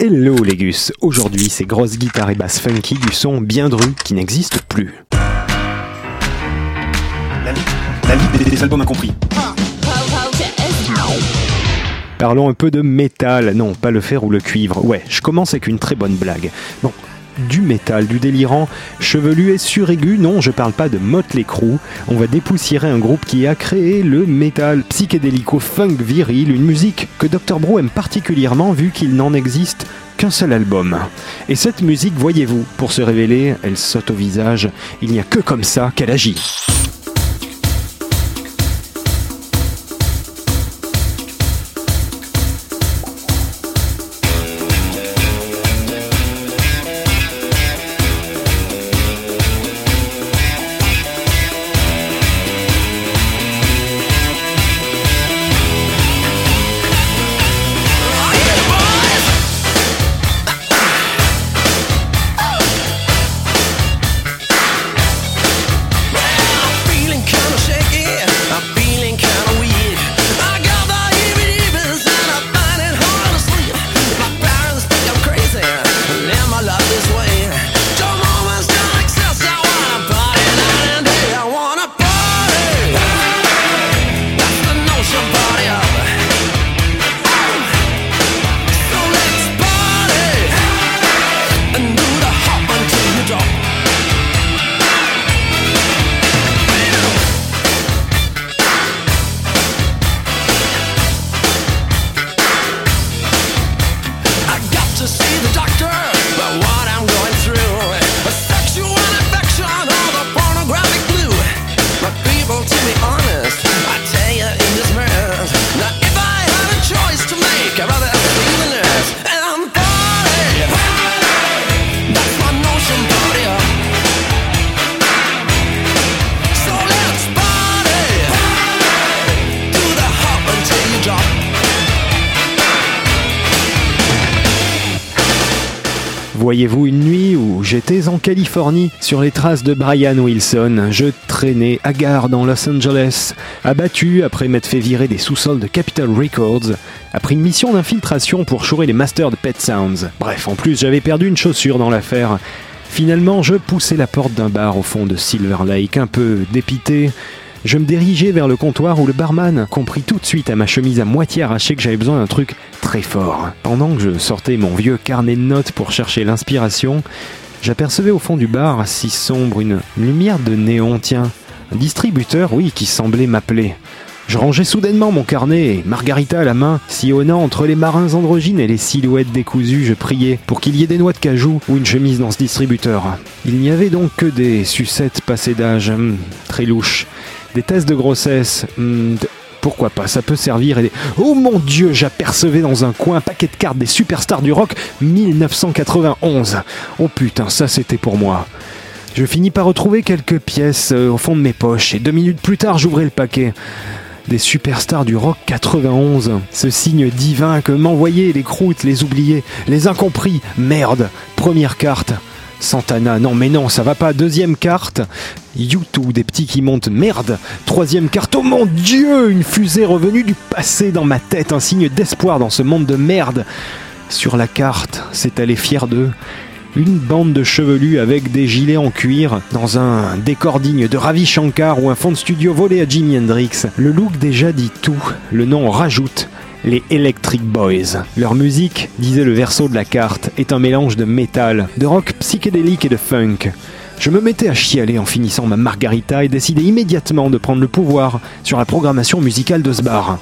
Hello Légus, aujourd'hui c'est grosse guitare et basse funky du son bien dru qui n'existe plus. La, la liste des albums incompris. Parlons un peu de métal, non pas le fer ou le cuivre, ouais, je commence avec une très bonne blague. Bon, du métal, du délirant, chevelu et suraigu, non, je parle pas de Motley Crue. On va dépoussiérer un groupe qui a créé le métal psychédélico-funk viril, une musique que Dr. Bro aime particulièrement vu qu'il n'en existe qu'un seul album. Et cette musique, voyez-vous, pour se révéler, elle saute au visage, il n'y a que comme ça qu'elle agit. Voyez-vous une nuit où j'étais en Californie sur les traces de Brian Wilson, je traînais hagard dans Los Angeles, abattu après m'être fait virer des sous-sols de Capitol Records, après une mission d'infiltration pour chourer les masters de Pet Sounds. Bref, en plus j'avais perdu une chaussure dans l'affaire. Finalement, je poussais la porte d'un bar au fond de Silver Lake, un peu dépité. Je me dirigeais vers le comptoir où le barman comprit tout de suite à ma chemise à moitié arrachée que j'avais besoin d'un truc très fort. Pendant que je sortais mon vieux carnet de notes pour chercher l'inspiration, j'apercevais au fond du bar, si sombre, une lumière de néon, tiens. Un distributeur, oui, qui semblait m'appeler. Je rangeais soudainement mon carnet et, Margarita à la main, sillonnant entre les marins androgynes et les silhouettes décousues, je priais pour qu'il y ait des noix de cajou ou une chemise dans ce distributeur. Il n'y avait donc que des sucettes passées d'âge, hum, très louches. Des tests de grossesse, d- pourquoi pas, ça peut servir et. Oh mon dieu, j'apercevais dans un coin un paquet de cartes des superstars du rock 1991. Oh putain, ça c'était pour moi. Je finis par retrouver quelques pièces euh, au fond de mes poches et deux minutes plus tard j'ouvrais le paquet. Des superstars du rock 91. Ce signe divin que m'envoyaient les croûtes, les oubliés, les incompris. Merde. Première carte. Santana, non mais non, ça va pas. Deuxième carte. YouTube, des petits qui montent. Merde. Troisième carte. Oh mon dieu, une fusée revenue du passé dans ma tête. Un signe d'espoir dans ce monde de merde. Sur la carte, c'est allé fier d'eux. Une bande de chevelus avec des gilets en cuir, dans un décor digne de Ravi Shankar ou un fond de studio volé à Jimi Hendrix. Le look déjà dit tout, le nom rajoute. Les Electric Boys. Leur musique, disait le verso de la carte, est un mélange de métal, de rock psychédélique et de funk. Je me mettais à chialer en finissant ma margarita et décidai immédiatement de prendre le pouvoir sur la programmation musicale de ce bar.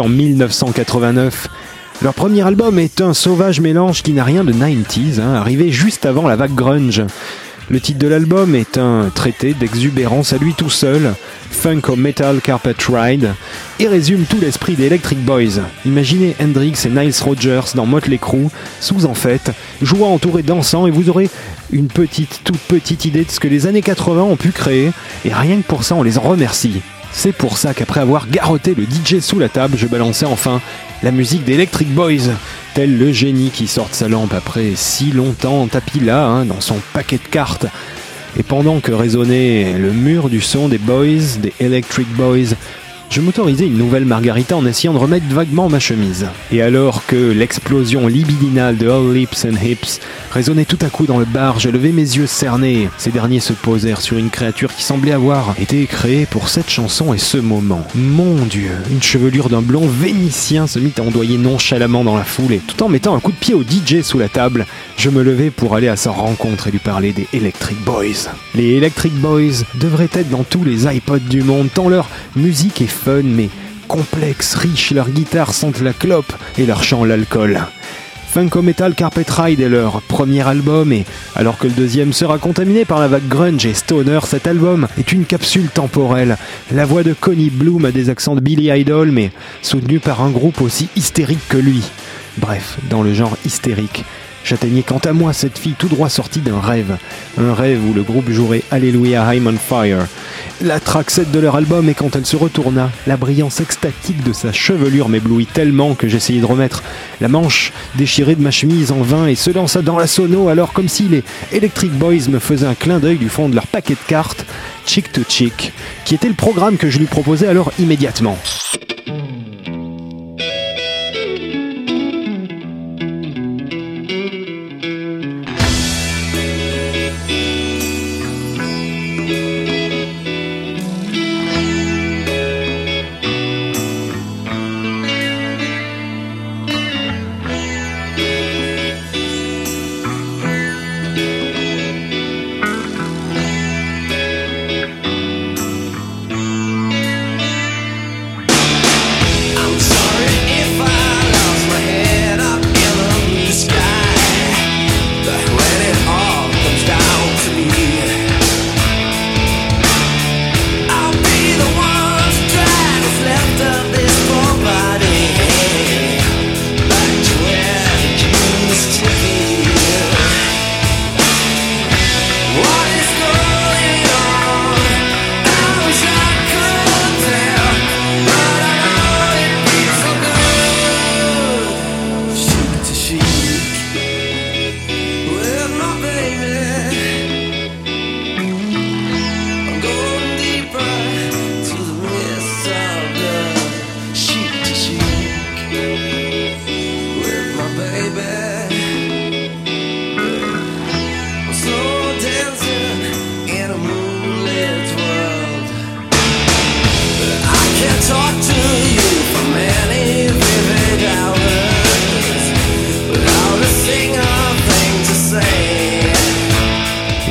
En 1989. Leur premier album est un sauvage mélange qui n'a rien de 90s, hein, arrivé juste avant la vague grunge. Le titre de l'album est un traité d'exubérance à lui tout seul, Funk Metal Carpet Ride, et résume tout l'esprit des Electric Boys. Imaginez Hendrix et Niles Rogers dans Motley Crue, sous en fête, jouant entouré dansant, et vous aurez une petite, toute petite idée de ce que les années 80 ont pu créer, et rien que pour ça on les en remercie. C'est pour ça qu'après avoir garrotté le DJ sous la table, je balançais enfin la musique d'Electric Boys, tel le génie qui sort sa lampe après si longtemps tapis là, hein, dans son paquet de cartes. Et pendant que résonnait le mur du son des Boys, des Electric Boys, je m'autorisais une nouvelle margarita en essayant de remettre vaguement ma chemise. Et alors que l'explosion libidinale de All Lips and Hips résonnait tout à coup dans le bar, je levai mes yeux cernés. Ces derniers se posèrent sur une créature qui semblait avoir été créée pour cette chanson et ce moment. Mon Dieu, une chevelure d'un blond vénitien se mit à ondoyer nonchalamment dans la foule et tout en mettant un coup de pied au DJ sous la table, je me levai pour aller à sa rencontre et lui parler des Electric Boys. Les Electric Boys devraient être dans tous les iPods du monde, tant leur musique est fun mais complexe, riche, leurs guitares sentent la clope et leur chant l'alcool. Funko Metal Carpet Ride est leur premier album et alors que le deuxième sera contaminé par la vague grunge et stoner, cet album est une capsule temporelle. La voix de Connie Bloom a des accents de Billy Idol mais soutenu par un groupe aussi hystérique que lui. Bref, dans le genre hystérique. J'atteignais quant à moi cette fille tout droit sortie d'un rêve. Un rêve où le groupe jouerait Alléluia I'm on Fire. La track 7 de leur album et quand elle se retourna, la brillance extatique de sa chevelure m'éblouit tellement que j'essayais de remettre la manche déchirée de ma chemise en vain et se lança dans la sono alors comme si les Electric Boys me faisaient un clin d'œil du fond de leur paquet de cartes, Chick to Chick, qui était le programme que je lui proposais alors immédiatement.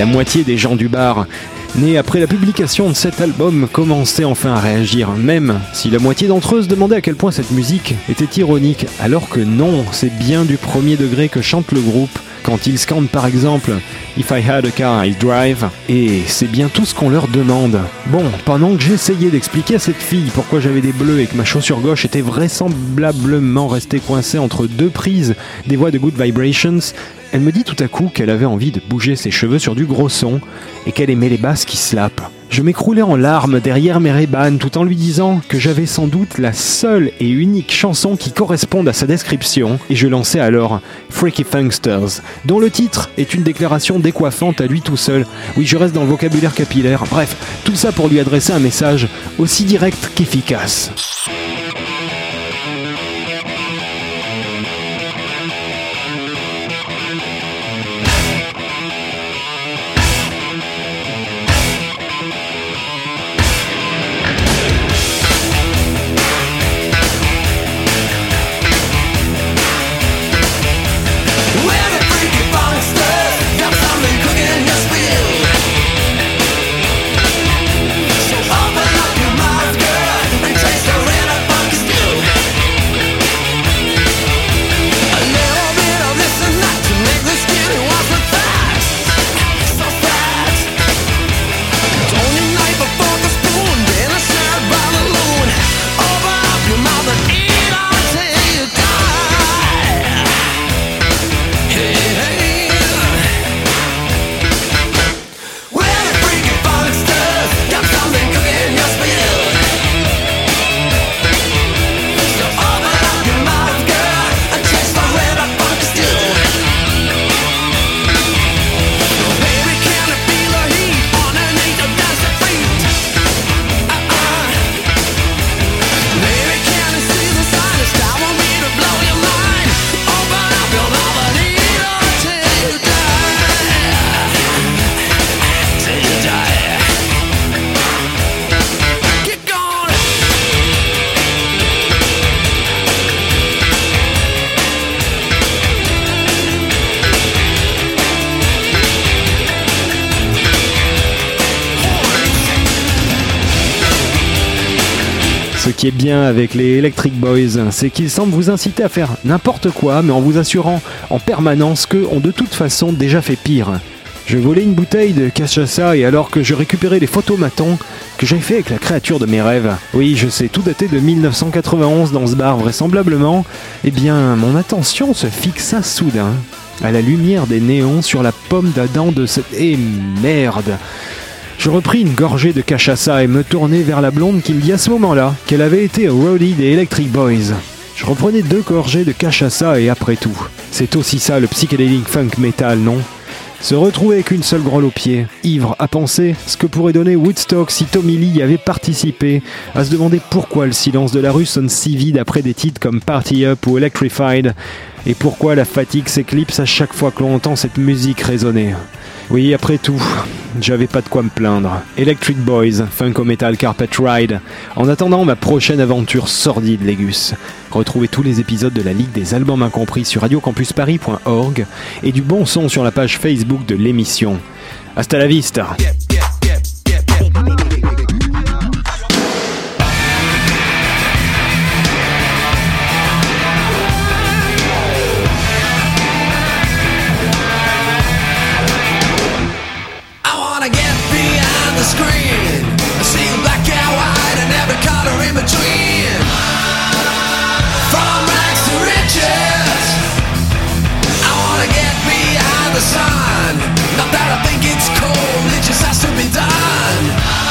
La moitié des gens du bar, nés après la publication de cet album, commençaient enfin à réagir, même si la moitié d'entre eux se demandaient à quel point cette musique était ironique, alors que non, c'est bien du premier degré que chante le groupe. Quand ils scandent par exemple If I had a car, I'd drive, et c'est bien tout ce qu'on leur demande. Bon, pendant que j'essayais d'expliquer à cette fille pourquoi j'avais des bleus et que ma chaussure gauche était vraisemblablement restée coincée entre deux prises des voix de Good Vibrations, elle me dit tout à coup qu'elle avait envie de bouger ses cheveux sur du gros son et qu'elle aimait les basses qui slapent. Je m'écroulais en larmes derrière mes Ray-Ban tout en lui disant que j'avais sans doute la seule et unique chanson qui corresponde à sa description et je lançais alors Freaky Funksters, dont le titre est une déclaration décoiffante à lui tout seul. Oui, je reste dans le vocabulaire capillaire. Bref, tout ça pour lui adresser un message aussi direct qu'efficace. Bien avec les Electric Boys, c'est qu'ils semblent vous inciter à faire n'importe quoi, mais en vous assurant en permanence qu'eux ont de toute façon déjà fait pire. Je volais une bouteille de cachaça et alors que je récupérais les photomatons que j'avais fait avec la créature de mes rêves, oui je sais tout daté de 1991 dans ce bar vraisemblablement, eh bien mon attention se fixa soudain à la lumière des néons sur la pomme d'Adam de cette... Eh merde je repris une gorgée de cachaça et me tournai vers la blonde qui me dit à ce moment-là qu'elle avait été au roadie des Electric Boys. Je reprenais deux gorgées de cachaça et après tout, c'est aussi ça le psychédélique funk metal, non? Se retrouver avec une seule grolle au pied, ivre à penser ce que pourrait donner Woodstock si Tommy Lee y avait participé, à se demander pourquoi le silence de la rue sonne si vide après des titres comme Party Up ou Electrified, et pourquoi la fatigue s'éclipse à chaque fois que l'on entend cette musique résonner. Oui, après tout, j'avais pas de quoi me plaindre. Electric Boys, Funko Metal Carpet Ride. En attendant ma prochaine aventure sordide, Légus. Retrouvez tous les épisodes de la Ligue des Albums Incompris sur radiocampusparis.org et du bon son sur la page Facebook de l'émission. Hasta la vista! wanna get behind the screen. I see black and white and every color in between. From rags to riches. I wanna get behind the sun. Not that I think it's cold, it just has to be done.